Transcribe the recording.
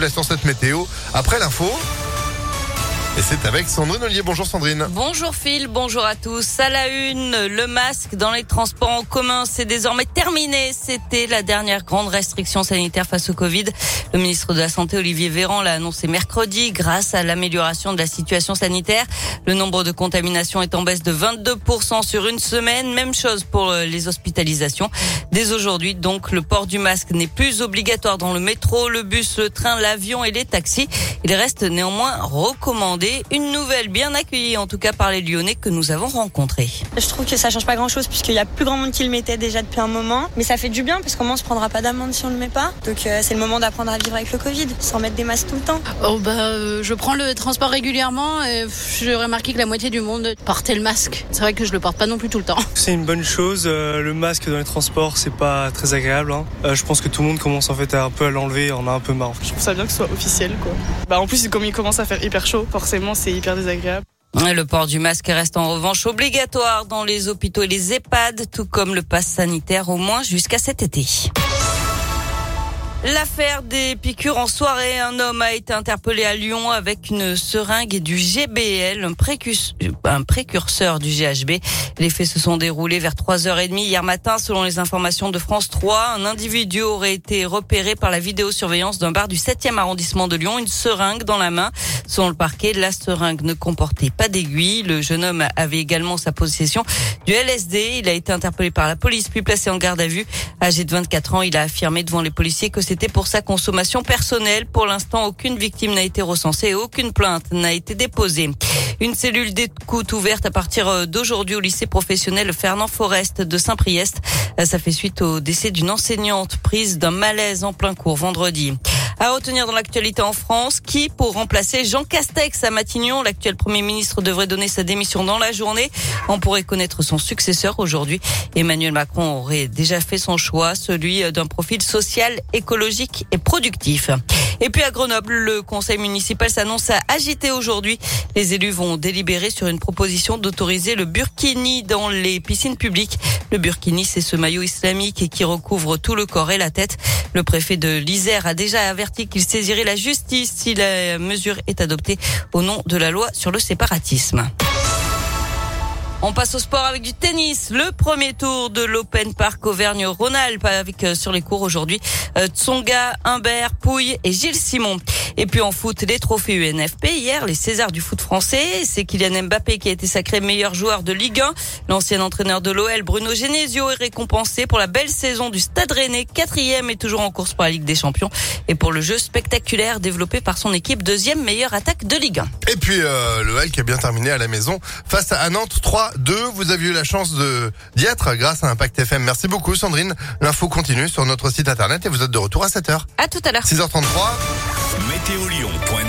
Plaçons cette météo après l'info. Et c'est avec Sandrine Ollier. Bonjour Sandrine. Bonjour Phil, bonjour à tous. À la une, le masque dans les transports en commun, c'est désormais terminé. C'était la dernière grande restriction sanitaire face au Covid. Le ministre de la Santé, Olivier Véran, l'a annoncé mercredi grâce à l'amélioration de la situation sanitaire. Le nombre de contaminations est en baisse de 22% sur une semaine. Même chose pour euh, les hospitalisations. Dès aujourd'hui, donc, le port du masque n'est plus obligatoire dans le métro, le bus, le train, l'avion et les taxis. Il reste néanmoins recommandé une nouvelle bien accueillie en tout cas par les Lyonnais que nous avons rencontrés. Je trouve que ça change pas grand chose puisqu'il y a plus grand monde qui le mettait déjà depuis un moment. Mais ça fait du bien parce qu'au moins on se prendra pas d'amende si on le met pas. Donc euh, c'est le moment d'apprendre à vivre avec le Covid sans mettre des masques tout le temps. Oh bah euh, je prends le transport régulièrement et j'ai remarqué que la moitié du monde portait le masque. C'est vrai que je le porte pas non plus tout le temps. C'est une bonne chose. Euh, le masque dans les transports c'est pas très agréable. Hein. je pense que tout le monde commence en fait à un peu à l'enlever. On a un peu marre. Je trouve ça bien que ce soit officiel quoi. Bah en plus comme il commence à faire hyper chaud, forcément c'est hyper désagréable. Le port du masque reste en revanche obligatoire dans les hôpitaux et les EHPAD, tout comme le pass sanitaire au moins jusqu'à cet été. L'affaire des piqûres en soirée, un homme a été interpellé à Lyon avec une seringue et du GBL, un, précurseur du GHB. Les faits se sont déroulés vers 3h30 hier matin selon les informations de France 3. Un individu aurait été repéré par la vidéosurveillance d'un bar du 7e arrondissement de Lyon, une seringue dans la main. Selon le parquet, la seringue ne comportait pas d'aiguille. Le jeune homme avait également sa possession du LSD. Il a été interpellé par la police puis placé en garde à vue. Âgé de 24 ans, il a affirmé devant les policiers que c'était pour sa consommation personnelle. Pour l'instant, aucune victime n'a été recensée et aucune plainte n'a été déposée. Une cellule d'écoute ouverte à partir euh, d'aujourd'hui au lycée professionnel Fernand Forest de Saint-Priest. Euh, ça fait suite au décès d'une enseignante prise d'un malaise en plein cours vendredi. À retenir dans l'actualité en France, qui pour remplacer Jean Castex à Matignon, l'actuel Premier ministre devrait donner sa démission dans la journée. On pourrait connaître son successeur aujourd'hui. Emmanuel Macron aurait déjà fait son choix, celui d'un profil social, écologique et productif. Et puis à Grenoble, le conseil municipal s'annonce à agiter aujourd'hui. Les élus vont délibérer sur une proposition d'autoriser le burkini dans les piscines publiques. Le burkini, c'est ce maillot islamique qui recouvre tout le corps et la tête. Le préfet de l'Isère a déjà averti qu'il saisirait la justice si la mesure est adoptée au nom de la loi sur le séparatisme. On passe au sport avec du tennis. Le premier tour de l'Open Park Auvergne-Rhône-Alpes avec euh, sur les cours aujourd'hui euh, Tsonga, Humbert, Pouille et Gilles Simon. Et puis en foot, les trophées UNFP. Hier, les Césars du foot français. C'est Kylian Mbappé qui a été sacré meilleur joueur de Ligue 1. L'ancien entraîneur de l'OL, Bruno Genesio, est récompensé pour la belle saison du Stade Rennais, quatrième et toujours en course pour la Ligue des Champions. Et pour le jeu spectaculaire développé par son équipe, deuxième meilleure attaque de Ligue 1. Et puis euh, le qui a bien terminé à la maison face à Nantes 3 2. Vous avez eu la chance de d'y être grâce à Impact FM. Merci beaucoup Sandrine. L'info continue sur notre site internet et vous êtes de retour à 7h. À tout à l'heure. 6h33. Météolion.net